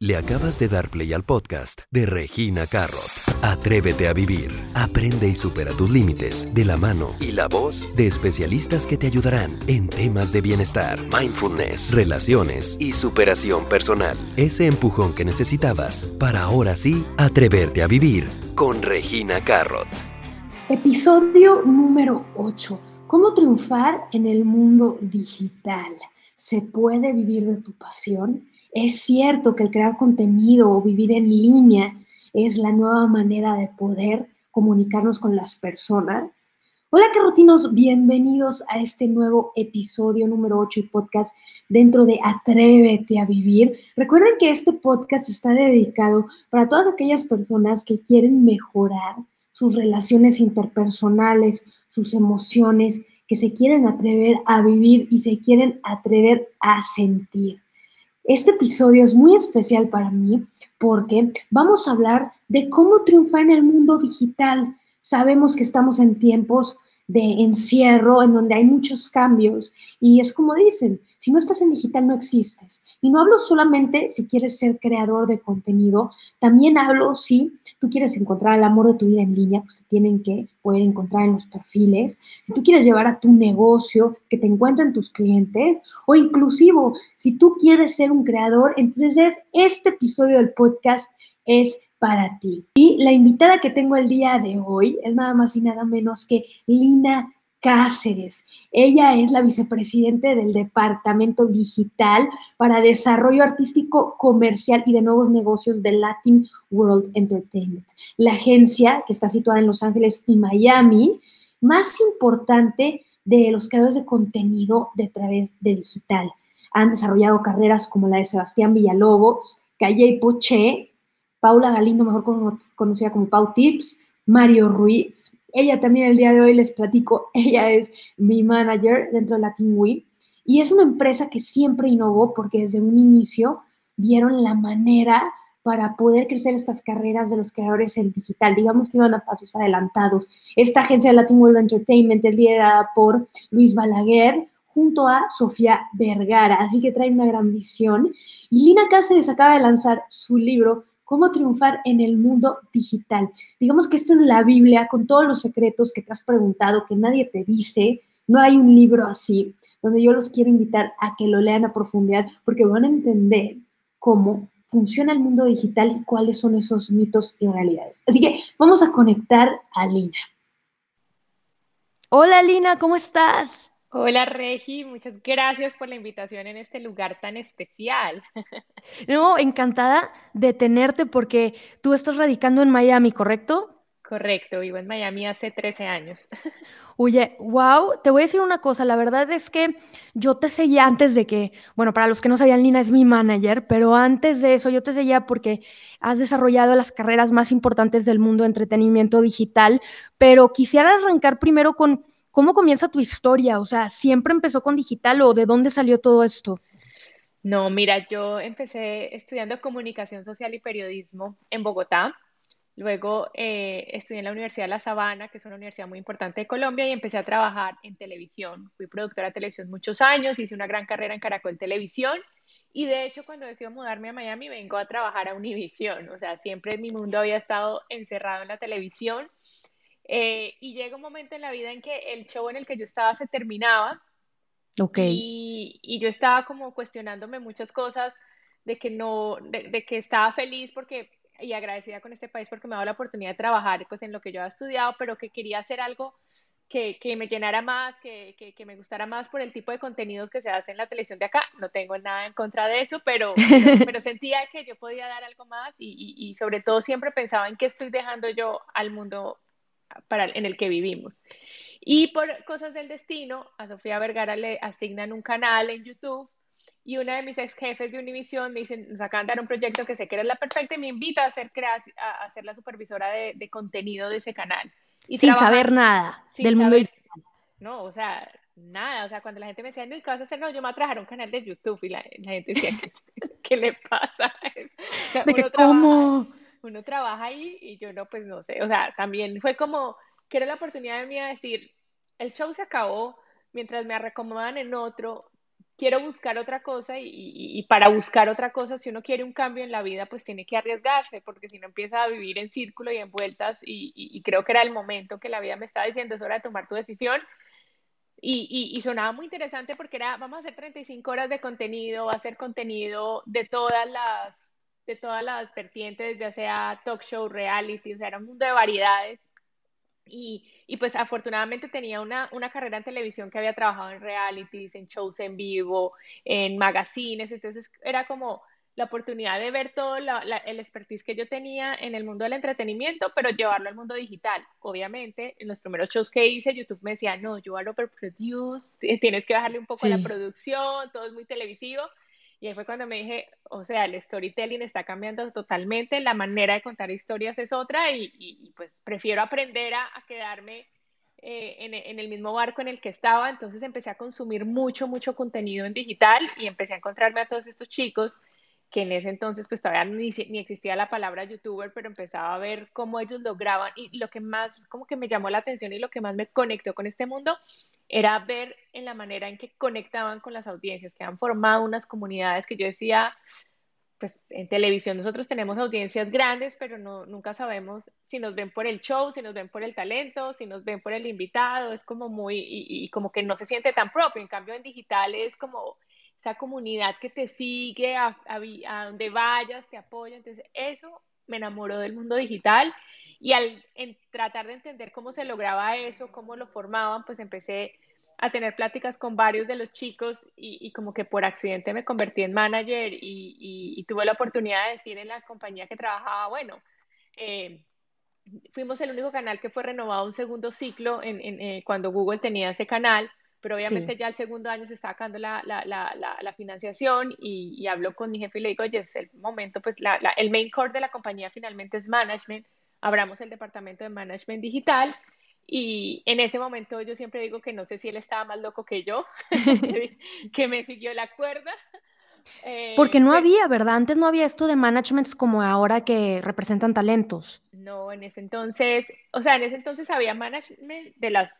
Le acabas de dar play al podcast de Regina Carrot. Atrévete a vivir, aprende y supera tus límites de la mano y la voz de especialistas que te ayudarán en temas de bienestar, mindfulness, relaciones y superación personal. Ese empujón que necesitabas para ahora sí atreverte a vivir con Regina Carrot. Episodio número 8. ¿Cómo triunfar en el mundo digital? ¿Se puede vivir de tu pasión? Es cierto que el crear contenido o vivir en línea es la nueva manera de poder comunicarnos con las personas. Hola carrotinos, bienvenidos a este nuevo episodio número 8 y podcast dentro de Atrévete a Vivir. Recuerden que este podcast está dedicado para todas aquellas personas que quieren mejorar sus relaciones interpersonales, sus emociones, que se quieren atrever a vivir y se quieren atrever a sentir. Este episodio es muy especial para mí porque vamos a hablar de cómo triunfar en el mundo digital. Sabemos que estamos en tiempos de encierro, en donde hay muchos cambios. Y es como dicen, si no estás en digital no existes. Y no hablo solamente si quieres ser creador de contenido, también hablo si tú quieres encontrar el amor de tu vida en línea, pues te tienen que poder encontrar en los perfiles. Si tú quieres llevar a tu negocio, que te encuentren tus clientes, o inclusive si tú quieres ser un creador, entonces este episodio del podcast es para ti. Y la invitada que tengo el día de hoy es nada más y nada menos que Lina Cáceres. Ella es la vicepresidente del Departamento Digital para Desarrollo Artístico Comercial y de Nuevos Negocios de Latin World Entertainment, la agencia que está situada en Los Ángeles y Miami, más importante de los creadores de contenido de través de digital. Han desarrollado carreras como la de Sebastián Villalobos, Calle Poché, Paula Galindo, mejor conocida como Pau Tips, Mario Ruiz. Ella también el día de hoy les platico, ella es mi manager dentro de Latin Week y es una empresa que siempre innovó porque desde un inicio vieron la manera para poder crecer estas carreras de los creadores en digital. Digamos que iban a pasos adelantados. Esta agencia de Latin World Entertainment es liderada por Luis Balaguer junto a Sofía Vergara, así que trae una gran visión. Y Lina Cáceres acaba de lanzar su libro cómo triunfar en el mundo digital. Digamos que esta es la Biblia con todos los secretos que te has preguntado, que nadie te dice. No hay un libro así, donde yo los quiero invitar a que lo lean a profundidad, porque van a entender cómo funciona el mundo digital y cuáles son esos mitos y realidades. Así que vamos a conectar a Lina. Hola Lina, ¿cómo estás? Hola Regi, muchas gracias por la invitación en este lugar tan especial. No, encantada de tenerte porque tú estás radicando en Miami, ¿correcto? Correcto, vivo en Miami hace 13 años. Oye, wow, te voy a decir una cosa, la verdad es que yo te seguía antes de que, bueno, para los que no sabían, Lina es mi manager, pero antes de eso yo te seguía porque has desarrollado las carreras más importantes del mundo de entretenimiento digital, pero quisiera arrancar primero con ¿Cómo comienza tu historia? O sea, ¿siempre empezó con digital o de dónde salió todo esto? No, mira, yo empecé estudiando comunicación social y periodismo en Bogotá. Luego eh, estudié en la Universidad de La Sabana, que es una universidad muy importante de Colombia, y empecé a trabajar en televisión. Fui productora de televisión muchos años, hice una gran carrera en Caracol Televisión. Y de hecho, cuando decido mudarme a Miami, vengo a trabajar a Univision. O sea, siempre mi mundo había estado encerrado en la televisión. Eh, y llega un momento en la vida en que el show en el que yo estaba se terminaba. Ok. Y, y yo estaba como cuestionándome muchas cosas de que no, de, que estaba feliz porque y agradecida con este país porque me ha dado la oportunidad de trabajar pues en lo que yo había estudiado, pero que quería hacer algo que, que me llenara más, que, que, que, me gustara más por el tipo de contenidos que se hace en la televisión de acá. No tengo nada en contra de eso, pero, pero, sentía que yo podía dar algo más y, y, y, sobre todo siempre pensaba en qué estoy dejando yo al mundo para, en el que vivimos. Y por cosas del destino, a Sofía Vergara le asignan un canal en YouTube y una de mis ex jefes de Univision me dicen, nos acaban de dar un proyecto que sé que eres la perfecta y me invita a ser, a, ser la supervisora de, de, contenido de ese canal. Y sin saber nada del mundo. no, o sea, nada, o sea, cuando la gente me decía, no, ¿qué vas a hacer? No, yo me voy a trabajar un canal de YouTube y la, gente decía, ¿qué, le pasa? ¿De que, ¿Cómo? Uno trabaja ahí y yo no, pues no sé, o sea, también fue como que la oportunidad de mí de decir, el show se acabó, mientras me recomodaban en otro, quiero buscar otra cosa y, para buscar otra cosa, si uno quiere un cambio en la vida, pues tiene que arriesgarse, porque si no empieza a vivir en círculo y en vueltas y, creo que era el momento que la vida me estaba diciendo, es hora de tomar tu decisión. Y, sonaba muy interesante porque era, vamos a hacer 35 horas de contenido, va a ser contenido de todas las, de todas las vertientes, ya sea talk show, reality, o sea, era un mundo de variedades. Y, y pues afortunadamente tenía una, una, carrera en televisión que había trabajado en realities, en shows en vivo, en magazines, entonces era como la oportunidad de ver todo el expertise que yo tenía en el mundo del entretenimiento, pero llevarlo al mundo digital. Obviamente, en los primeros shows que hice, YouTube me decía, no, you are overproduced, tienes que bajarle un poco a la producción, todo es muy televisivo. Y ahí fue cuando me dije, o sea, el storytelling está cambiando totalmente, la manera de contar historias es otra y, pues prefiero aprender a, quedarme eh, en, el mismo barco en el que estaba. Entonces empecé a consumir mucho, mucho contenido en digital y empecé a encontrarme a todos estos chicos que en ese entonces pues todavía ni, ni existía la palabra youtuber, pero empezaba a ver cómo ellos lograban y lo que más como que me llamó la atención y lo que más me conectó con este mundo era ver en la manera en que conectaban con las audiencias, que han formado unas comunidades que yo decía, pues en televisión nosotros tenemos audiencias grandes, pero no, nunca sabemos si nos ven por el show, si nos ven por el talento, si nos ven por el invitado, es como muy, y, como que no se siente tan propio, en cambio en digital es como esa comunidad que te sigue a, a donde vayas, te apoya, entonces eso me enamoró del mundo digital y al tratar de entender cómo se lograba eso, cómo lo formaban, pues empecé a tener pláticas con varios de los chicos y, como que por accidente me convertí en manager y, tuve la oportunidad de decir en la compañía que trabajaba, bueno, eh, fuimos el único canal que fue renovado un segundo ciclo en, eh, cuando Google tenía ese canal, pero obviamente ya el segundo año se está sacando la, la, la, la financiación y, y, hablo con mi jefe y le digo, oye, es el momento, pues el main core de la compañía finalmente es management abramos el departamento de management digital y en ese momento yo siempre digo que no sé si él estaba más loco que yo, que me siguió la cuerda. Eh, Porque no había, ¿verdad? Antes no había esto de managements como ahora que representan talentos. No, en ese entonces, o sea, en ese entonces había management de las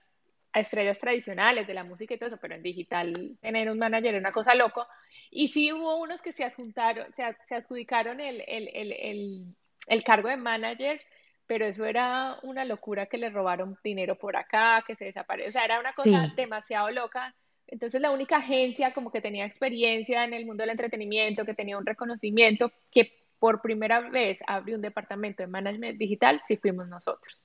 estrellas tradicionales, de la música y todo eso, pero en digital tener un manager era una cosa loco. Y sí hubo unos que se adjuntaron, se, se adjudicaron el, el, el, el cargo de manager pero eso era una locura que le robaron dinero por acá, que se desapareció, o sea, era una cosa demasiado loca. Entonces la única agencia como que tenía experiencia en el mundo del entretenimiento, que tenía un reconocimiento, que por primera vez abrió un departamento de management digital, sí fuimos nosotros.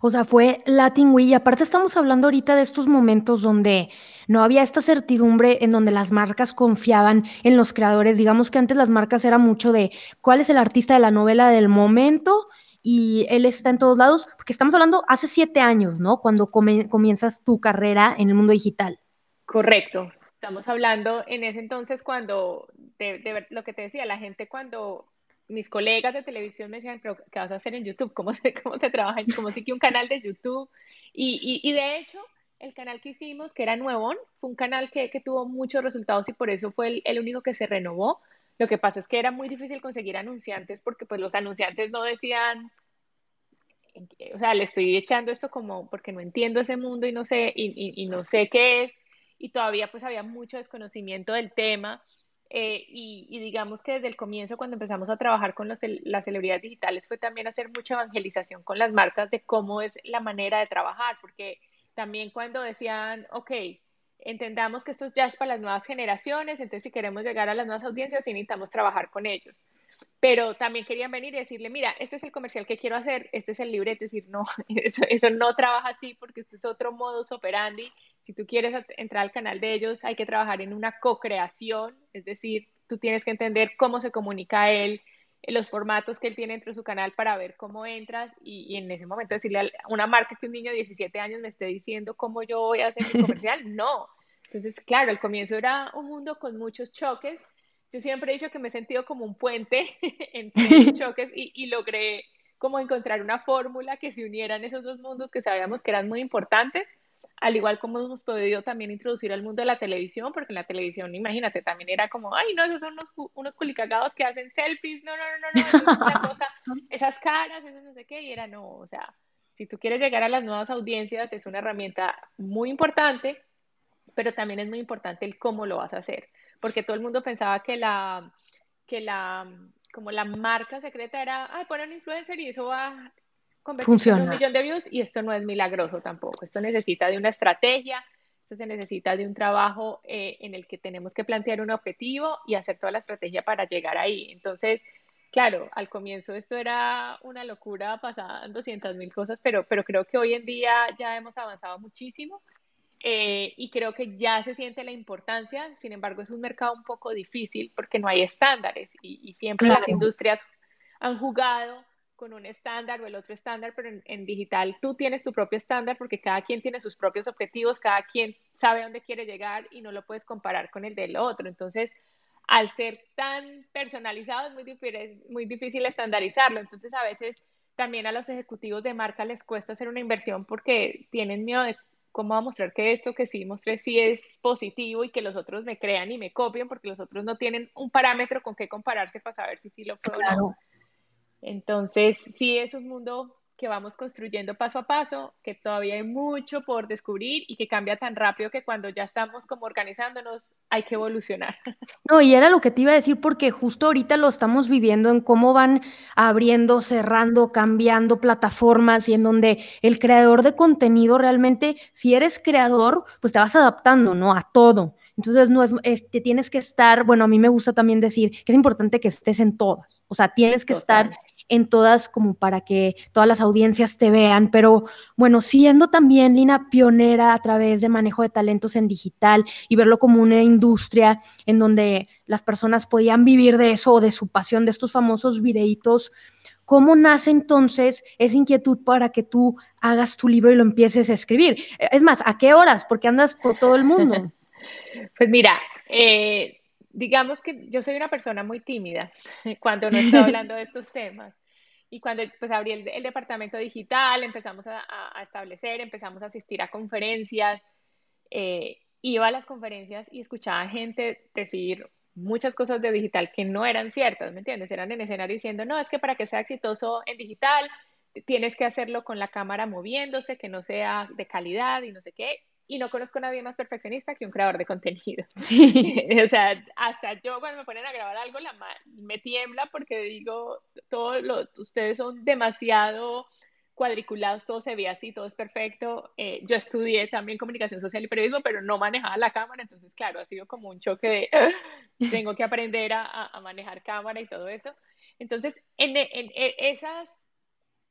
O sea, fue Latin Week y aparte estamos hablando ahorita de estos momentos donde no había esta certidumbre en donde las marcas confiaban en los creadores. Digamos que antes las marcas era mucho de cuál es el artista de la novela del momento y él está en todos lados, porque estamos hablando hace siete años, ¿no? Cuando comienzas tu carrera en el mundo digital. Correcto. Estamos hablando en ese entonces cuando, de, lo que te decía, la gente cuando mis colegas de televisión me decían, pero ¿qué vas a hacer en YouTube? ¿Cómo se, cómo se trabaja? ¿Cómo se que un canal de YouTube? Y, y, de hecho, el canal que hicimos, que era Nuevón, fue un canal que, que tuvo muchos resultados y por eso fue el, el, único que se renovó, lo que pasa es que era muy difícil conseguir anunciantes porque pues los anunciantes no decían, o sea, le estoy echando esto como porque no entiendo ese mundo y no sé, y, no sé qué es, y todavía pues había mucho desconocimiento del tema. Eh, y, digamos que desde el comienzo, cuando empezamos a trabajar con las celebridades digitales, fue también hacer mucha evangelización con las marcas de cómo es la manera de trabajar, porque también cuando decían, ok, entendamos que esto ya es para las nuevas generaciones, entonces si queremos llegar a las nuevas audiencias, necesitamos trabajar con ellos. Pero también querían venir y decirle, mira, este es el comercial que quiero hacer, este es el libreto, decir, no, eso, no trabaja así porque este es otro modus operandi. Si tú quieres entrar al canal de ellos, hay que trabajar en una co-creación, es decir, tú tienes que entender cómo se comunica él, los formatos que él tiene dentro de su canal para ver cómo entras y, y, en ese momento decirle a una marca que un niño de 17 años me esté diciendo cómo yo voy a hacer mi comercial, no. Entonces, claro, el comienzo era un mundo con muchos choques. Yo siempre he dicho que me he sentido como un puente entre los choques y, y logré como encontrar una fórmula que se unieran esos dos mundos que sabíamos que eran muy importantes al igual como hemos podido también introducir al mundo de la televisión, porque en la televisión, imagínate, también era como, ay, no, esos son unos, unos culicagados que hacen selfies, no, no, no, no, eso es una cosa, esas caras, eso no sé qué, y era no, o sea, si tú quieres llegar a las nuevas audiencias, es una herramienta muy importante, pero también es muy importante el cómo lo vas a hacer. porque todo el mundo pensaba que la, que la, como la marca secreta era, ay, poner un influencer y eso va a convertirse en un millón de views y esto no es milagroso tampoco, esto necesita de una estrategia, esto se necesita de un trabajo eh, en el que tenemos que plantear un objetivo y hacer toda la estrategia para llegar ahí. Entonces, claro, al comienzo esto era una locura, pasaban 200 mil cosas, pero, pero creo que hoy en día ya hemos avanzado muchísimo eh, y creo que ya se siente la importancia. Sin embargo, es un mercado un poco difícil porque no hay estándares y, siempre las industrias han jugado con un estándar o el otro estándar, pero en, digital tú tienes tu propio estándar porque cada quien tiene sus propios objetivos, cada quien sabe dónde quiere llegar y no lo puedes comparar con el del otro. Entonces, al ser tan personalizado es muy difícil, muy difícil estandarizarlo. Entonces, a veces también a los ejecutivos de marca les cuesta hacer una inversión porque tienen miedo de cómo va a mostrar que esto que sí mostré sí es positivo y que los otros me crean y me copien porque los otros no tienen un parámetro con qué compararse para saber si sí lo fue o no. Entonces, sí es un mundo que vamos construyendo paso a paso, que todavía hay mucho por descubrir y que cambia tan rápido que cuando ya estamos como organizándonos hay que evolucionar. No, y era lo que te iba a decir porque justo ahorita lo estamos viviendo en cómo van abriendo, cerrando, cambiando plataformas y en donde el creador de contenido realmente, si eres creador, pues te vas adaptando, ¿no? A todo. Entonces, no es, te tienes que estar, bueno, a mí me gusta también decir que es importante que estés en todas, o sea, tienes que estar en todas como para que todas las audiencias te vean, pero bueno, siendo también Lina pionera a través de manejo de talentos en digital y verlo como una industria en donde las personas podían vivir de eso o de su pasión, de estos famosos videitos, ¿Cómo nace entonces esa inquietud para que tú hagas tu libro y lo empieces a escribir? Es más, ¿a qué horas? Porque andas por todo el mundo. Pues mira, eh, digamos que yo soy una persona muy tímida cuando no estoy hablando de estos temas. Y cuando pues abrí el, departamento digital, empezamos a, establecer, empezamos a asistir a conferencias, eh, iba a las conferencias y escuchaba gente decir muchas cosas de digital que no eran ciertas, ¿me entiendes? Eran en escenario diciendo, no, es que para que sea exitoso en digital, tienes que hacerlo con la cámara moviéndose, que no sea de calidad y no sé qué y no conozco a nadie más perfeccionista que un creador de contenido. o sea, hasta yo cuando me ponen a grabar algo la me tiembla porque digo, todos ustedes son demasiado cuadriculados, todo se ve así, todo es perfecto. Eh, yo estudié también comunicación social y periodismo, pero no manejaba la cámara, entonces claro, ha sido como un choque de, tengo que aprender a, a, manejar cámara y todo eso. Entonces, en, en, en esas,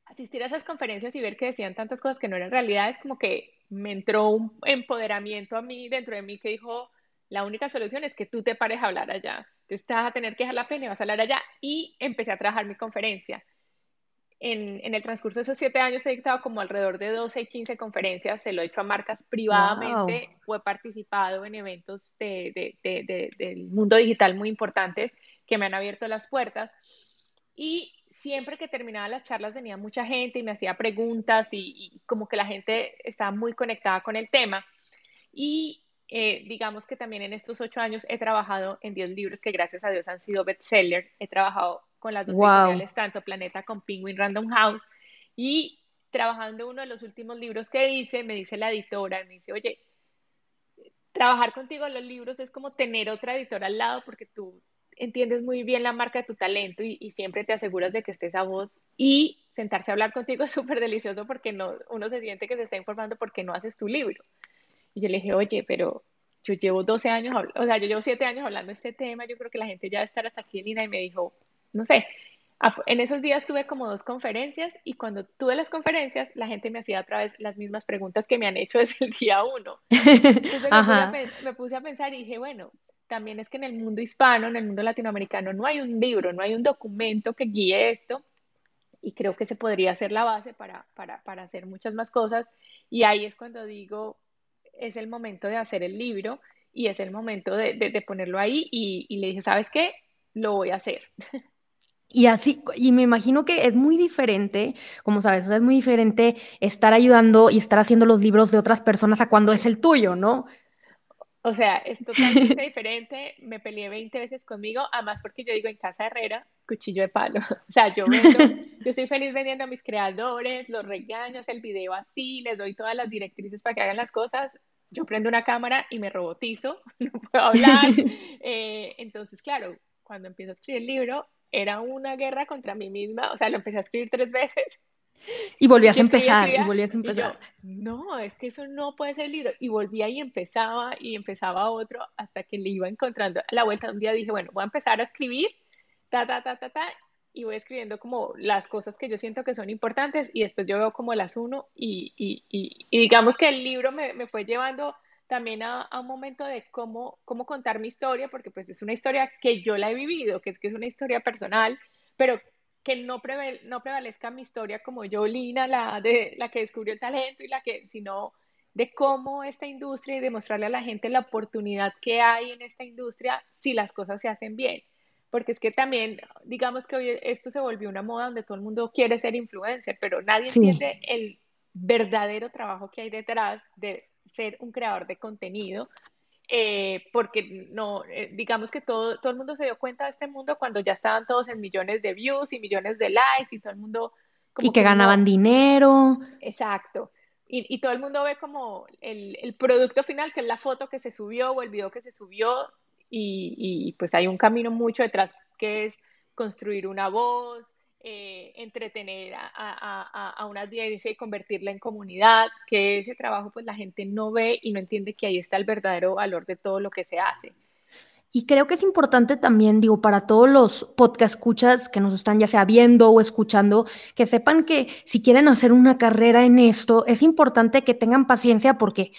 asistir a esas conferencias y ver que decían tantas cosas que no eran realidad, es como que me entró un empoderamiento a mí dentro de mí que dijo, la única solución es que tú te pares a hablar allá. Tú estás a tener que dejar la pena y vas a hablar allá. Y empecé a trabajar mi conferencia. En, en, el transcurso de esos siete años he dictado como alrededor de 12 y 15 conferencias, se lo he hecho a marcas privadamente o he participado en eventos de, de, de, del mundo digital muy importantes que me han abierto las puertas. Y siempre que terminaba las charlas venía mucha gente y me hacía preguntas y, como que la gente estaba muy conectada con el tema. Y eh, digamos que también en estos ocho años he trabajado en 10 libros que gracias a Dios han sido bestseller. He trabajado con las dos editoriales, tanto Planeta como Penguin Random House. Y trabajando uno de los últimos libros que hice, me dice la editora, me dice, oye, trabajar contigo en los libros es como tener otra editora al lado porque tú entiendes muy bien la marca de tu talento y, siempre te aseguras de que estés a voz y sentarse a hablar contigo es súper delicioso porque no, uno se siente que se está informando porque no haces tu libro. Y yo le dije, oye, pero yo llevo 12 años, o sea, yo llevo 7 años hablando de este tema, yo creo que la gente ya a estar hasta aquí, Lina, y me dijo, no sé, en esos días tuve como dos conferencias y cuando tuve las conferencias, la gente me hacía otra vez las mismas preguntas que me han hecho desde el día uno. Entonces me puse a pensar y dije, bueno, también es que en el mundo hispano, en el mundo latinoamericano, no hay un libro, no hay un documento que guíe esto y creo que se podría hacer la base para, para, para hacer muchas más cosas y ahí es cuando digo, es el momento de hacer el libro y es el momento de, de, ponerlo ahí y, y le dije, ¿sabes qué? Lo voy a hacer. Y así, y me imagino que es muy diferente, como sabes, es muy diferente estar ayudando y estar haciendo los libros de otras personas a cuando es el tuyo, ¿no? O sea, es totalmente diferente. Me peleé 20 veces conmigo, además porque yo digo en casa herrera, cuchillo de palo. O sea, yo vendo, yo estoy feliz vendiendo a mis creadores, los regaños, el video así, les doy todas las directrices para que hagan las cosas. yo prendo una cámara y me robotizo, no puedo hablar. Eh, entonces, claro, cuando empiezo a escribir el libro, era una guerra contra mí misma, o sea, lo empecé a escribir tres veces. Y volvías a empezar, y volvías a empezar. no, es que eso no puede ser el libro. Y volvía y empezaba, y empezaba otro, hasta que le iba encontrando a la vuelta. Un día dije, bueno, voy a empezar a escribir, ta, ta, ta, ta, ta, y voy escribiendo como las cosas que yo siento que son importantes, y después yo veo como las uno, y, y, y, y digamos que el libro me, me fue llevando también a, un momento de cómo, cómo contar mi historia, porque pues es una historia que yo la he vivido, que es que es una historia personal, pero que no, no prevalezca mi historia como yo, Lina, la, de, la que descubrió el talento y la que, sino de cómo esta industria y demostrarle a la gente la oportunidad que hay en esta industria si las cosas se hacen bien. Porque es que también, digamos que hoy esto se volvió una moda donde todo el mundo quiere ser influencer, pero nadie entiende el verdadero trabajo que hay detrás de ser un creador de contenido, eh, porque no, eh, digamos que todo, todo el mundo se dio cuenta de este mundo cuando ya estaban todos en millones de views y millones de likes y todo el mundo... y que, ganaban dinero. Exacto. Y, y, todo el mundo ve como el, el, producto final, que es la foto que se subió o el video que se subió, y, y pues hay un camino mucho detrás que es construir una voz, eh, entretener a, a, a, una audiencia y convertirla en comunidad, que ese trabajo pues la gente no ve y no entiende que ahí está el verdadero valor de todo lo que se hace. Y creo que es importante también, digo, para todos los podcast que nos están ya sea viendo o escuchando, que sepan que si quieren hacer una carrera en esto, es importante que tengan paciencia porque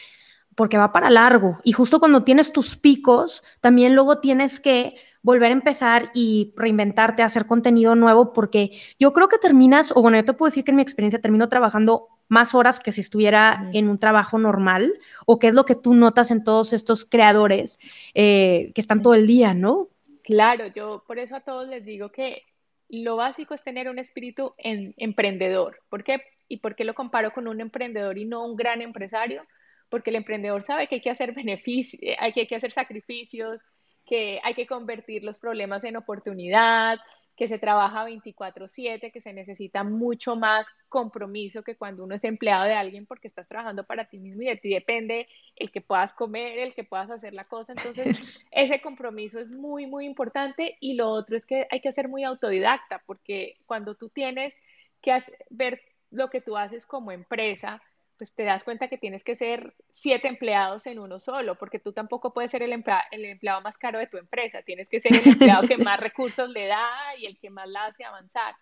porque va para largo. Y justo cuando tienes tus picos, también luego tienes que volver a empezar y reinventarte, hacer contenido nuevo, porque yo creo que terminas, o bueno, yo te puedo decir que en mi experiencia termino trabajando más horas que si estuviera en un trabajo normal, o qué es lo que tú notas en todos estos creadores eh, que están todo el día, ¿no? Claro, yo por eso a todos les digo que lo básico es tener un espíritu emprendedor. ¿Por qué? ¿Y por qué lo comparo con un emprendedor y no un gran empresario? Porque el emprendedor sabe que hay que hacer beneficios, hay que hacer sacrificios, que hay que convertir los problemas en oportunidad, que se trabaja 24/7, que se necesita mucho más compromiso que cuando uno es empleado de alguien porque estás trabajando para ti mismo y de ti depende el que puedas comer, el que puedas hacer la cosa. Entonces, ese compromiso es muy, muy importante y lo otro es que hay que ser muy autodidacta porque cuando tú tienes que ver lo que tú haces como empresa, pues te das cuenta que tienes que ser siete empleados en uno solo, porque tú tampoco puedes ser el, el empleado más caro de tu empresa, tienes que ser el empleado que más recursos le da y el que más la hace avanzar.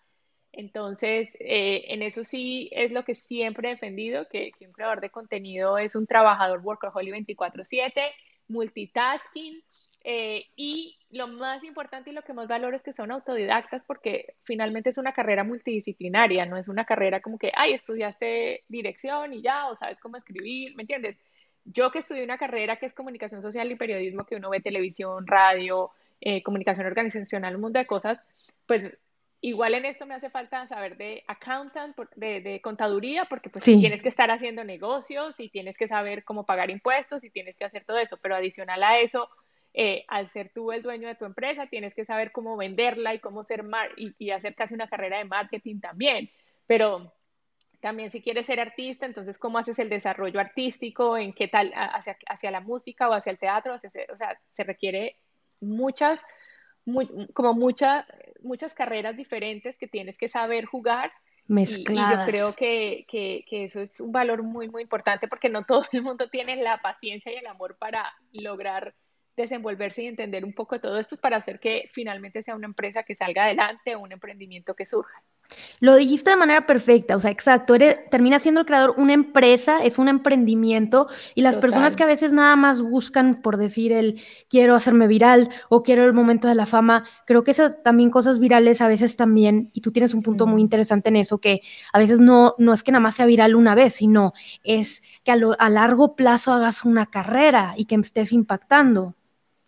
Entonces, eh, en eso sí es lo que siempre he defendido, que, que un creador de contenido es un trabajador workaholic 24/7, multitasking, eh, y lo más importante y lo que más valoro es que son autodidactas porque finalmente es una carrera multidisciplinaria, no es una carrera como que, ay, estudiaste dirección y ya, o sabes cómo escribir, ¿me entiendes? Yo que estudié una carrera que es comunicación social y periodismo, que uno ve televisión, radio, eh, comunicación organizacional, un mundo de cosas, pues igual en esto me hace falta saber de accountant, de, de contaduría, porque pues tienes que estar haciendo negocios y tienes que saber cómo pagar impuestos y tienes que hacer todo eso, pero adicional a eso, eh, al ser tú el dueño de tu empresa, tienes que saber cómo venderla y cómo ser y, y, hacer casi una carrera de marketing también. Pero también si quieres ser artista, entonces cómo haces el desarrollo artístico, en qué tal hacia, hacia la música o hacia el teatro, o sea, se requiere muchas, como muchas, muchas carreras diferentes que tienes que saber jugar. Mezcladas. Y, yo creo que, que, que, eso es un valor muy, muy importante porque no todo el mundo tiene la paciencia y el amor para lograr desenvolverse y entender un poco todo esto para hacer que finalmente sea una empresa que salga adelante o un emprendimiento que surja. Lo dijiste de manera perfecta, o sea, exacto, eres, termina siendo el creador una empresa, es un emprendimiento y las personas que a veces nada más buscan por decir el quiero hacerme viral o quiero el momento de la fama, creo que esas también cosas virales a veces también, y tú tienes un punto muy interesante en eso, que a veces no, no es que nada más sea viral una vez, sino es que a, a largo plazo hagas una carrera y que estés impactando.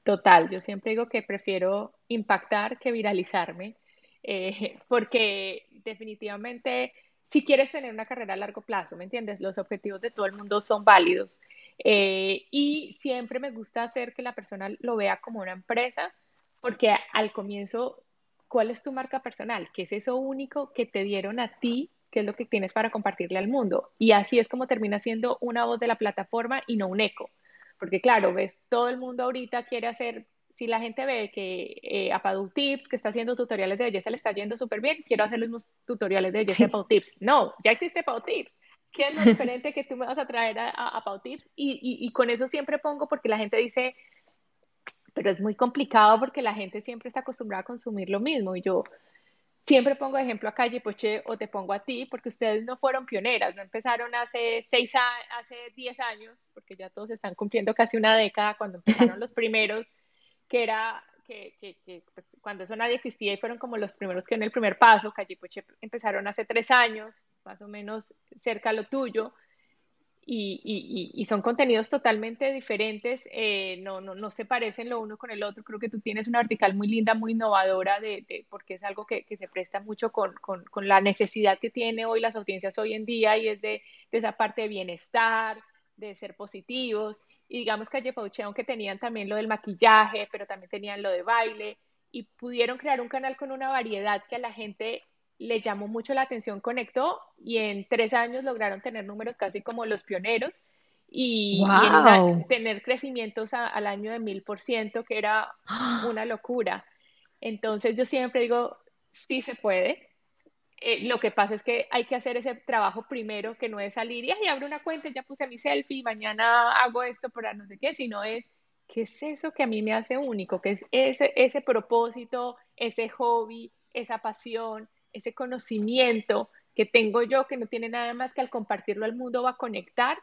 Total, yo siempre digo que prefiero impactar que viralizarme, eh, porque definitivamente si quieres tener una carrera a largo plazo, ¿me entiendes? Los objetivos de todo el mundo son válidos. Eh, y siempre me gusta hacer que la persona lo vea como una empresa, porque al comienzo, ¿cuál es tu marca personal? ¿Qué es eso único que te dieron a ti qué es lo que tienes para compartirle al mundo. Y así es como termina siendo una voz de la plataforma y no un eco. Porque claro, ves, todo el mundo ahorita quiere hacer, si la gente ve que eh, Apadu Tips, que está haciendo tutoriales de belleza, le está yendo súper bien, quiero hacer los mismos tutoriales de belleza de Tips. No, ya existe Apadu Tips. ¿Qué es lo diferente que tú me vas a traer a, a, Tips? Y, y, y con eso siempre pongo, porque la gente dice, pero es muy complicado porque la gente siempre está acostumbrada a consumir lo mismo. Y yo, Siempre pongo de ejemplo a Calle Poche o te pongo a ti, porque ustedes no fueron pioneras, no empezaron hace seis hace diez años, porque ya todos están cumpliendo casi una década cuando empezaron los primeros, que era que, que, que pues, cuando eso nadie existía y fueron como los primeros que en el primer paso, Calle Poche empezaron hace tres años, más o menos cerca a lo tuyo, y, y, y, son contenidos totalmente diferentes, eh, no, no, no, se parecen lo uno con el otro. Creo que tú tienes una vertical muy linda, muy innovadora, de, de porque es algo que, que, se presta mucho con, con, con, la necesidad que tienen hoy las audiencias hoy en día y es de, de esa parte de bienestar, de ser positivos. Y digamos que Pauche, aunque tenían también lo del maquillaje, pero también tenían lo de baile, y pudieron crear un canal con una variedad que a la gente le llamó mucho la atención, conectó y en tres años lograron tener números casi como los pioneros y, tener crecimientos al año de mil por ciento, que era una locura. Entonces yo siempre digo, sí se puede. Eh, lo que pasa es que hay que hacer ese trabajo primero, que no es salir y abro una cuenta, ya puse mi selfie, mañana hago esto para no sé qué, sino es, ¿qué es eso que a mí me hace único? ¿Qué es ese, ese propósito, ese hobby, esa pasión? Ese conocimiento que tengo yo, que no tiene nada más que al compartirlo al mundo va a conectar,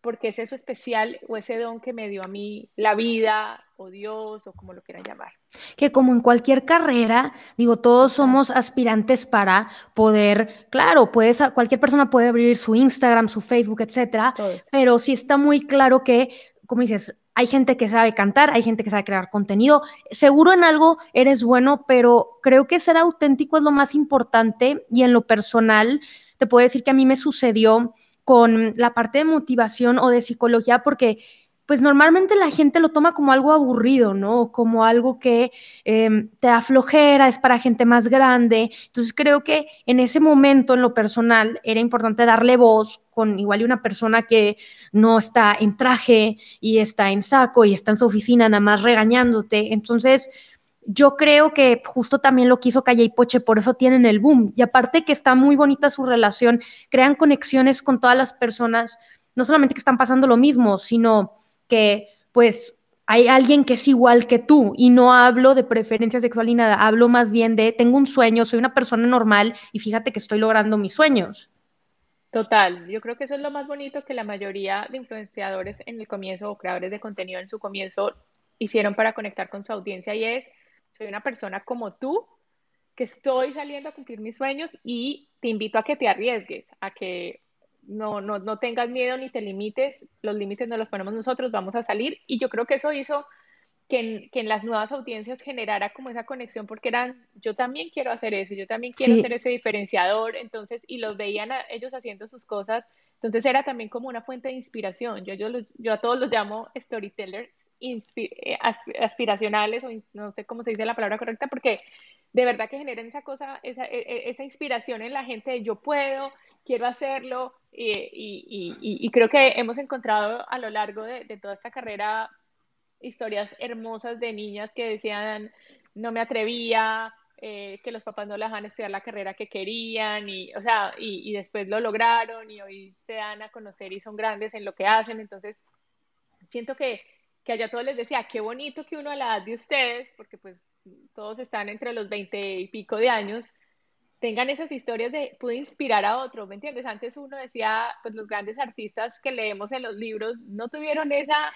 porque es eso especial o ese don que me dio a mí la vida o Dios o como lo quieran llamar. Que como en cualquier carrera, digo, todos somos aspirantes para poder, claro, puedes, cualquier persona puede abrir su Instagram, su Facebook, etcétera, pero sí está muy claro que, como dices, hay gente que sabe cantar, hay gente que sabe crear contenido. Seguro en algo eres bueno, pero creo que ser auténtico es lo más importante y en lo personal te puedo decir que a mí me sucedió con la parte de motivación o de psicología porque pues normalmente la gente lo toma como algo aburrido, ¿no? Como algo que em, te da flojera, es para gente más grande. Entonces creo que en ese momento, en lo personal, era importante darle voz con igual y una persona que no está en traje y está en saco y está en su oficina nada más regañándote. Entonces, yo creo que justo también lo quiso Calle y Poche, por eso tienen el boom. Y aparte que está muy bonita su relación, crean conexiones con todas las personas, no solamente que están pasando lo mismo, sino pues hay alguien que es igual que tú y no hablo de preferencia sexual ni nada, hablo más bien de tengo un sueño, soy una persona normal y fíjate que estoy logrando mis sueños. Total, yo creo que eso es lo más bonito que la mayoría de influenciadores en el comienzo o creadores de contenido en su comienzo hicieron para conectar con su audiencia y es, soy una persona como tú, que estoy saliendo a cumplir mis sueños y te invito a que te arriesgues, a que no, no, no tengas miedo ni te limites, los límites no los ponemos nosotros, vamos a salir. Y yo creo que eso hizo que en, que en, las nuevas audiencias generara como esa conexión porque eran, yo también quiero hacer eso, yo también quiero ser ese diferenciador, entonces, y los veían a ellos haciendo sus cosas, entonces era también como una fuente de inspiración. Yo, yo, yo a todos los llamo storytellers eh, aspiracionales, o no sé cómo se dice la palabra correcta, porque de verdad que generan esa cosa, esa, e, e, esa inspiración en la gente de yo puedo, quiero hacerlo y, creo que hemos encontrado a lo largo de, toda esta carrera historias hermosas de niñas que decían no me atrevía, eh, que los papás no les dejaban estudiar la carrera que querían y, o sea, y, después lo lograron y hoy se dan a conocer y son grandes en lo que hacen. Entonces, siento que, que allá todos les decía, qué bonito que uno a la edad de ustedes, porque pues todos están entre los veinte y pico de años, tengan esas historias de pude inspirar a otro, ¿me entiendes? Antes uno decía, pues los grandes artistas que leemos en los libros no tuvieron esa,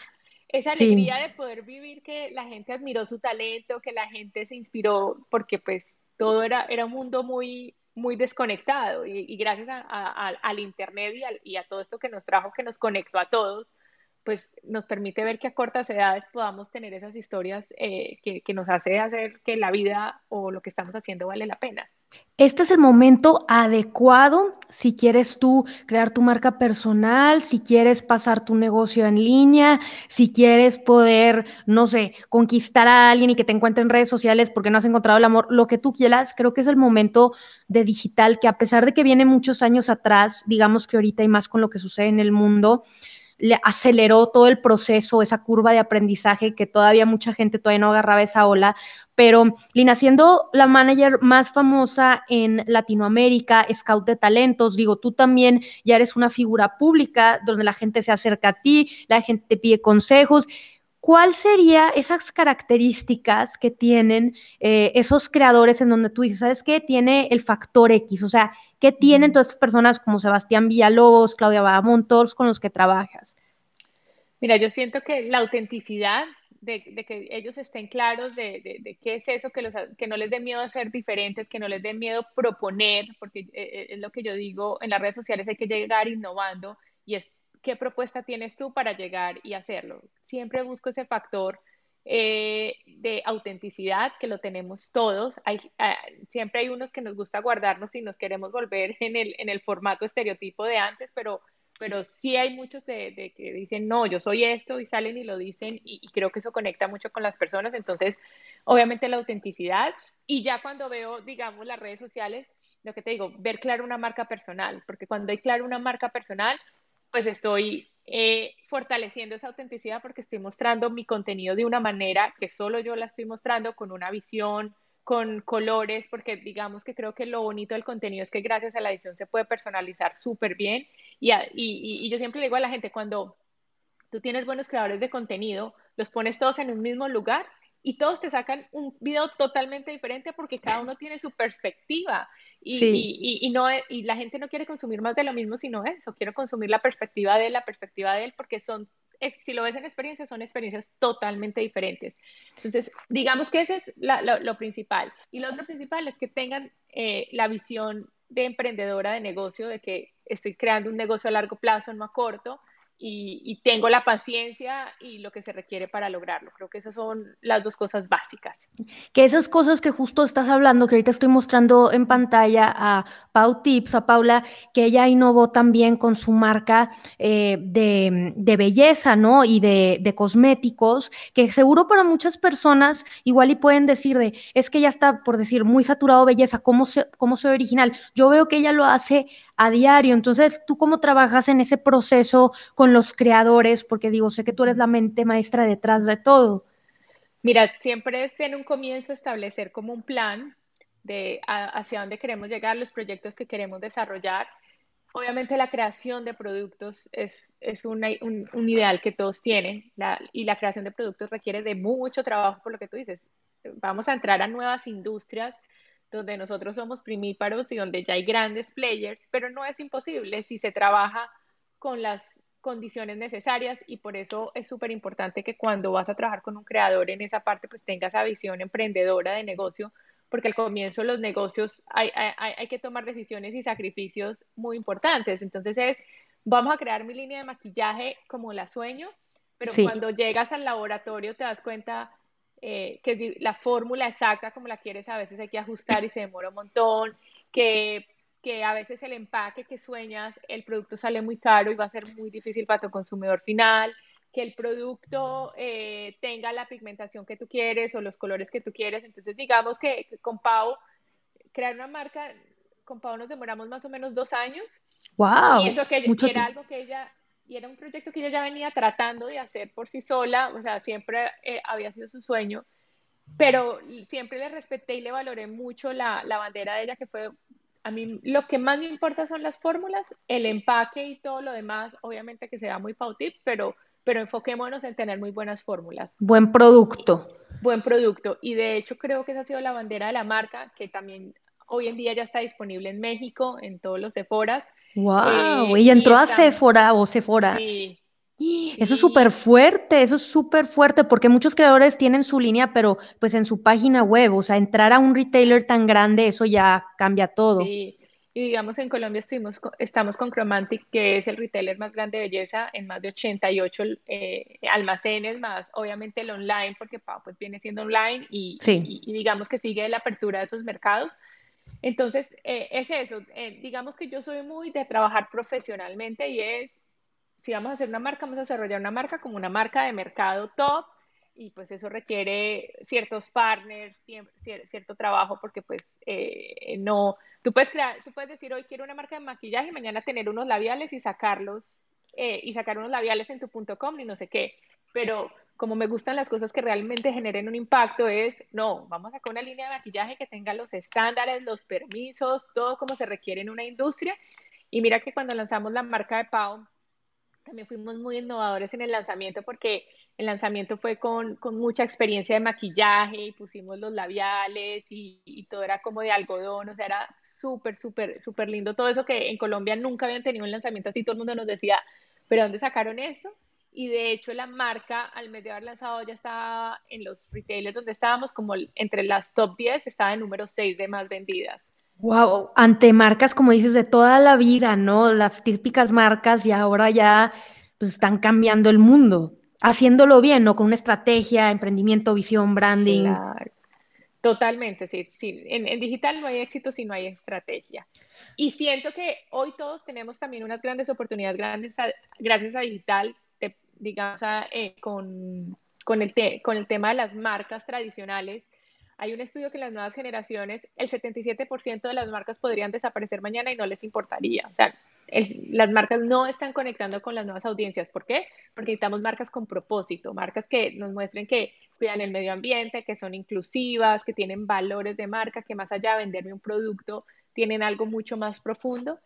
esa alegría de poder vivir que la gente admiró su talento, que la gente se inspiró, porque pues todo era, era un mundo muy, muy desconectado y, gracias al internet y, a todo esto que nos trajo, que nos conectó a todos, pues nos permite ver que a cortas edades podamos tener esas historias eh, que, que nos hace hacer que la vida o lo que estamos haciendo vale la pena. Este es el momento adecuado si quieres tú crear tu marca personal, si quieres pasar tu negocio en línea, si quieres poder, no sé, conquistar a alguien y que te encuentre en redes sociales porque no has encontrado el amor, lo que tú quieras, creo que es el momento de digital que a pesar de que viene muchos años atrás, digamos que ahorita y más con lo que sucede en el mundo, le aceleró todo el proceso, esa curva de aprendizaje que todavía mucha gente todavía no agarraba esa ola. Pero Lina, siendo la manager más famosa en Latinoamérica, scout de talentos, digo, tú también ya eres una figura pública donde la gente se acerca a ti, la gente te pide consejos. ¿Cuál sería esas características que tienen eh, esos creadores en donde tú dices, ¿sabes qué? Tiene el factor X, o sea, ¿qué tienen todas esas personas como Sebastián Villalobos, Claudia Bahamón, todos con los que trabajas? Mira, yo siento que la autenticidad de, que ellos estén claros de, qué es eso, que, los, que no les dé miedo a ser diferentes, que no les dé miedo proponer, porque eh, eh, es lo que yo digo, en las redes sociales hay que llegar innovando y es ¿qué propuesta tienes tú para llegar y hacerlo? Siempre busco ese factor eh, de autenticidad que lo tenemos todos. Hay, ah, siempre hay unos que nos gusta guardarnos y nos queremos volver en el, en el formato estereotipo de antes, pero, pero sí hay muchos de, que dicen, no, yo soy esto y salen y lo dicen y, y creo que eso conecta mucho con las personas. Entonces, obviamente la autenticidad y ya cuando veo, digamos, las redes sociales, lo que te digo, ver claro una marca personal, porque cuando hay claro una marca personal, pues estoy eh, fortaleciendo esa autenticidad porque estoy mostrando mi contenido de una manera que solo yo la estoy mostrando con una visión, con colores, porque digamos que creo que lo bonito del contenido es que gracias a la edición se puede personalizar súper bien. Y, y, y yo siempre le digo a la gente, cuando tú tienes buenos creadores de contenido, los pones todos en un mismo lugar y todos te sacan un video totalmente diferente porque cada uno tiene su perspectiva y, y, no, y la gente no quiere consumir más de lo mismo sino eso, quiero consumir la perspectiva de él, la perspectiva de él, porque son, eh, si lo ves en experiencias, son experiencias totalmente diferentes. Entonces, digamos que ese es lo, principal. Y lo otro principal es que tengan eh, la visión de emprendedora de negocio, de que estoy creando un negocio a largo plazo, no a corto, y, tengo la paciencia y lo que se requiere para lograrlo. Creo que esas son las dos cosas básicas. Que esas cosas que justo estás hablando, que ahorita estoy mostrando en pantalla a Pau Tips, a Paula, que ella innovó también con su marca eh, de, belleza, ¿no? Y de, de, cosméticos, que seguro para muchas personas igual y pueden decir de, es que ya está, por decir, muy saturado belleza, ¿cómo, se, cómo soy original? Yo veo que ella lo hace a diario, entonces, ¿tú cómo trabajas en ese proceso con los creadores? Porque digo, sé que tú eres la mente maestra detrás de todo. Mira, siempre es en un comienzo establecer como un plan de hacia dónde queremos llegar, los proyectos que queremos desarrollar. Obviamente la creación de productos es, es un, un, ideal que todos tienen y la creación de productos requiere de mucho trabajo, por lo que tú dices. Vamos a entrar a nuevas industrias donde nosotros somos primíparos y donde ya hay grandes players, pero no es imposible si se trabaja con las condiciones necesarias y por eso es súper importante que cuando vas a trabajar con un creador en esa parte pues tengas esa visión emprendedora de negocio porque al comienzo los negocios hay, hay, que tomar decisiones y sacrificios muy importantes. Entonces es, vamos a crear mi línea de maquillaje como la sueño, pero cuando llegas al laboratorio te das cuenta eh, que la fórmula exacta como la quieres a veces hay que ajustar y se demora un montón, que que a veces el empaque que sueñas, el producto sale muy caro y va a ser muy difícil para tu consumidor final, que el producto eh, tenga la pigmentación que tú quieres o los colores que tú quieres. Entonces, digamos que, con Pau, crear una marca, con Pau nos demoramos más o menos dos años. ¡Wow! Y eso que era algo que ella, y era un proyecto que ella ya venía tratando de hacer por sí sola, o sea, siempre eh, había sido su sueño pero siempre le respeté y le valoré mucho la, la, bandera de ella, que fue a mí lo que más me importa son las fórmulas, el empaque y todo lo demás, obviamente que sea muy pautip, pero, pero enfoquémonos en tener muy buenas fórmulas. Buen producto. Buen producto. Y de hecho creo que esa ha sido la bandera de la marca, que también hoy en día ya está disponible en México, en todos los Sephoras. ¡Wow! Eh, y entró a Sephora o Sephora. Sí, eso es súper fuerte, eso es súper fuerte porque muchos creadores tienen su línea, pero pues en su página web, o sea, entrar a un retailer tan grande, eso ya cambia todo. Sí, y digamos en Colombia estuvimos, estamos con Chromantic, que es el retailer más grande de belleza, en más de 88 eh, almacenes, más obviamente el online, porque pues viene siendo online y, y digamos que sigue la apertura de esos mercados. Entonces, eh, es eso. Eh, digamos que yo soy muy de trabajar profesionalmente y es, si vamos a hacer una marca, vamos a desarrollar una marca como una marca de mercado top y pues eso requiere ciertos partners, cierto trabajo porque pues eh, no, tú puedes crear, tú puedes decir hoy quiero una marca de maquillaje mañana tener unos labiales y sacarlos y sacar unos labiales en tu punto com y no sé qué, pero como me gustan las cosas que realmente generen un impacto, es, no, vamos a sacar una línea de maquillaje que tenga los estándares, los permisos, todo como se requiere en una industria. Y mira que cuando lanzamos la marca de Pau, también fuimos muy innovadores en el lanzamiento porque el lanzamiento fue con, con mucha experiencia de maquillaje y pusimos los labiales y, y todo era como de algodón, o sea, era súper, súper, súper lindo. Todo eso que en Colombia nunca habían tenido un lanzamiento así, todo el mundo nos decía, ¿pero dónde sacaron esto? Y de hecho la marca al mes de haber lanzado ya estaba en los retailers donde estábamos como entre las top 10, estaba en número 6 de más vendidas. Wow, ante marcas como dices de toda la vida, ¿no? Las típicas marcas y ahora ya pues están cambiando el mundo, haciéndolo bien, ¿no? Con una estrategia, emprendimiento, visión, branding. Totalmente, sí. sí. En, en, digital no hay éxito si no hay estrategia. Y siento que hoy todos tenemos también unas grandes oportunidades grandes gracias a digital digamos, eh, con, con, el con el tema de las marcas tradicionales, hay un estudio que las nuevas generaciones el 77% de las marcas podrían desaparecer mañana y no les importaría. O sea, las marcas no están conectando con las nuevas audiencias. ¿Por qué? Porque necesitamos marcas con propósito, marcas que nos muestren que cuidan el medio ambiente, que son inclusivas, que tienen valores de marca, que más allá de venderme un producto, tienen algo mucho más profundo.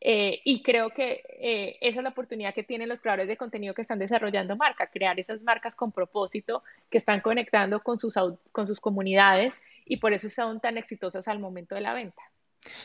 Eh, y creo que eh, esa es la oportunidad que tienen los creadores de contenido que están desarrollando marca, crear esas marcas con propósito que están conectando con sus, con sus comunidades y por eso son tan exitosas al momento de la venta.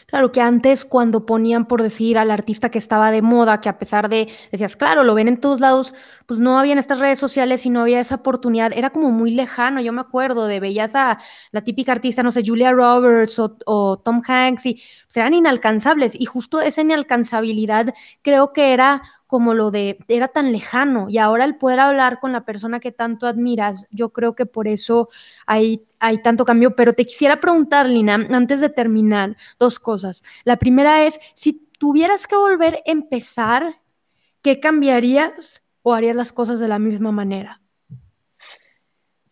Claro que antes cuando ponían por decir al artista que estaba de moda, que a pesar de, decías, claro, lo ven en todos lados, pues no había en estas redes sociales y no había esa oportunidad, era como muy lejano, yo me acuerdo de veías a la típica artista, no sé, Julia Roberts o, Tom Hanks y pues, eran inalcanzables. Y justo esa inalcanzabilidad creo que era como lo de, era tan lejano y ahora el poder hablar con la persona que tanto admiras, yo creo que por eso hay, hay tanto cambio, pero te quisiera preguntar, Lina, antes de terminar, dos cosas. La primera es, si tuvieras que volver a empezar, ¿qué cambiarías o harías las cosas de la misma manera?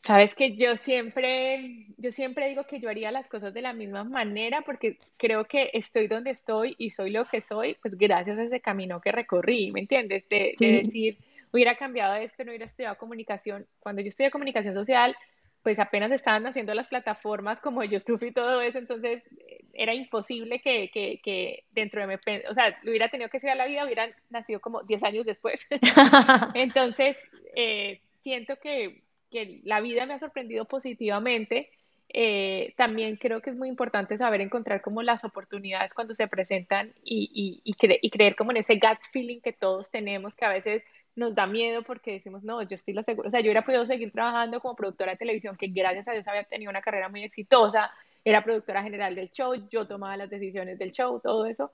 Sabes que yo siempre, yo siempre digo que yo haría las cosas de la misma manera porque creo que estoy donde estoy y soy lo que soy, pues gracias a ese camino que recorrí, ¿me entiendes? De, decir, hubiera cambiado esto, no hubiera estudiado comunicación. Cuando yo estudié comunicación social, pues apenas estaban haciendo las plataformas como YouTube y todo eso, entonces era imposible que, que, que dentro de mi, o sea, hubiera tenido que seguir la vida, hubiera nacido como 10 años después. entonces, eh, siento que que la vida me ha sorprendido positivamente. Eh, también creo que es muy importante saber encontrar como las oportunidades cuando se presentan y, y, creer como en ese gut feeling que todos tenemos, que a veces nos da miedo porque decimos, no, yo estoy la segura, o sea, yo hubiera podido seguir trabajando como productora de televisión, que gracias a Dios había tenido una carrera muy exitosa, era productora general del show, yo tomaba las decisiones del show, todo eso,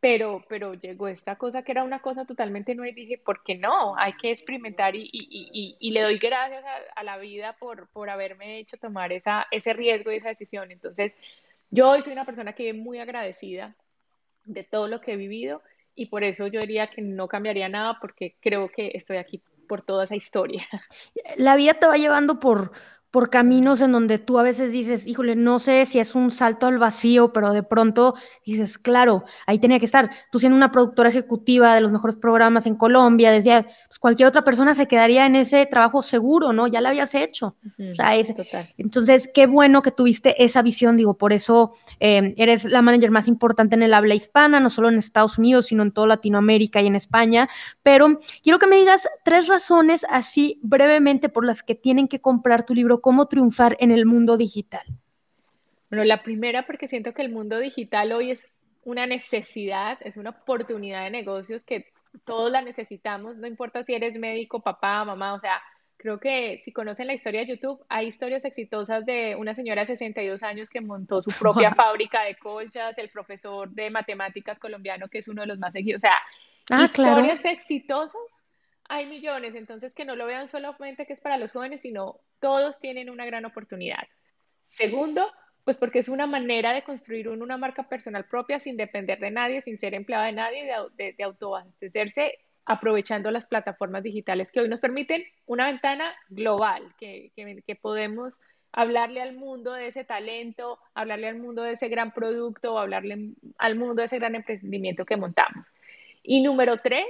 pero, pero llegó esta cosa que era una cosa totalmente nueva y dije, ¿por qué no? Hay que experimentar y, y, y, y le doy gracias a, la vida por, por haberme hecho tomar esa, ese riesgo y esa decisión. Entonces, yo hoy soy una persona que muy agradecida de todo lo que he vivido y por eso yo diría que no cambiaría nada porque creo que estoy aquí por toda esa historia. La vida te va llevando por, por caminos en donde tú a veces dices, híjole, no sé si es un salto al vacío, pero de pronto dices, claro, ahí tenía que estar. Tú siendo una productora ejecutiva de los mejores programas en Colombia, decía, pues cualquier otra persona se quedaría en ese trabajo seguro, ¿no? Ya lo habías hecho. o sea, es, entonces, qué bueno que tuviste esa visión, digo, por eso em, eres la manager más importante en el habla hispana, no solo en Estados Unidos, sino en toda Latinoamérica y en España. Pero quiero que me digas tres razones así brevemente por las que tienen que comprar tu libro cómo triunfar en el mundo digital? Bueno, la primera porque siento que el mundo digital hoy es una necesidad, es una oportunidad de negocios que todos la necesitamos, no importa si eres médico, papá, mamá, o sea, creo que si conocen la historia de YouTube, hay historias exitosas de una señora de 62 años que montó su propia fábrica de colchas, el profesor de matemáticas colombiano que es uno de los más seguidos, o sea, ah, historias exitosas hay millones, entonces que no lo vean solamente que es para los jóvenes, sino todos tienen una gran oportunidad. Segundo, pues porque es una manera de construir una marca personal propia sin depender de nadie, sin ser empleado de nadie, de, de, autoabastecerse, aprovechando las plataformas digitales que hoy nos permiten una ventana global, que, que, podemos hablarle al mundo de ese talento, hablarle al mundo de ese gran producto, hablarle al mundo de ese gran emprendimiento que montamos. Y número tres,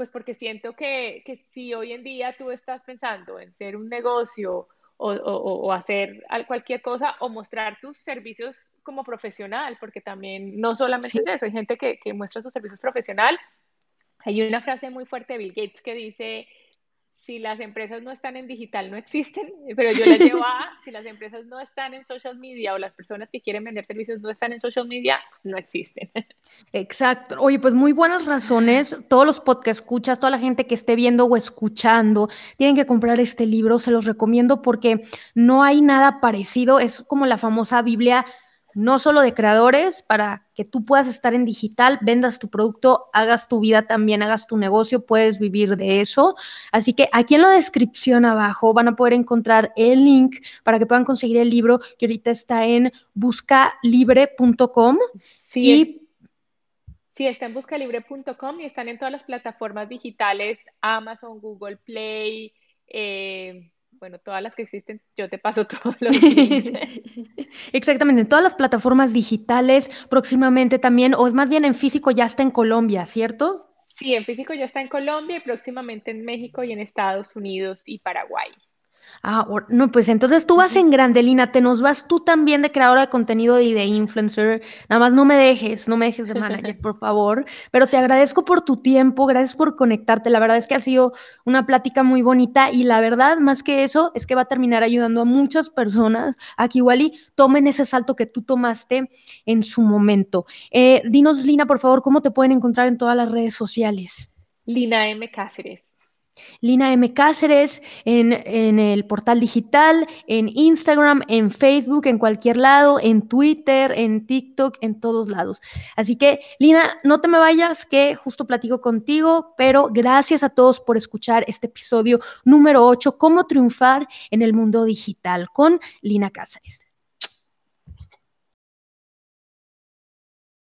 pues porque siento que, que si hoy en día tú estás pensando en ser un negocio, o, hacer cualquier cosa o mostrar tus servicios como profesional, porque también no solamente es eso, hay gente que, que muestra sus servicios profesional. Hay una frase muy fuerte de Bill Gates que dice, si las empresas no están en digital no existen, pero yo les llevo a, si las empresas no están en social media o las personas que quieren vender servicios no están en social media, no existen. Exacto. Oye, pues muy buenas razones. Todos los podcasts escuchas, toda la gente que esté viendo o escuchando, tienen que comprar este libro, se los recomiendo porque no hay nada parecido, es como la famosa Biblia no solo de creadores, para que tú puedas estar en digital, vendas tu producto, hagas tu vida también, hagas tu negocio, puedes vivir de eso. Así que aquí en la descripción abajo van a poder encontrar el link para que puedan conseguir el libro que ahorita está en buscalibre.com. Sí, sí, está en buscalibre.com y están en todas las plataformas digitales, Amazon, Google Play. Eh, bueno, todas las que existen, yo te paso todos los links. Exactamente, en todas las plataformas digitales, próximamente también, o más bien en físico ya está en Colombia, ¿cierto? Sí, en físico ya está en Colombia y próximamente en México y en Estados Unidos y Paraguay. Ah, no, pues entonces tú vas en Grandelina, te nos vas tú también de creadora de contenido y de influencer. Nada más no me dejes, no me dejes de manager, por favor. Pero te agradezco por tu tiempo, gracias por conectarte. La verdad es que ha sido una plática muy bonita y la verdad, más que eso, es que va a terminar ayudando a muchas personas a que igual y tomen ese salto que tú tomaste en su momento. Eh, dinos, Lina, por favor, ¿cómo te pueden encontrar en todas las redes sociales? Lina M. Cáceres. Lina M. Cáceres en, en, el portal digital, en Instagram, en Facebook, en cualquier lado, en Twitter, en TikTok, en todos lados. Así que, Lina, no te me vayas, que justo platico contigo, pero gracias a todos por escuchar este episodio número 8, Cómo triunfar en el mundo digital con Lina Cáceres.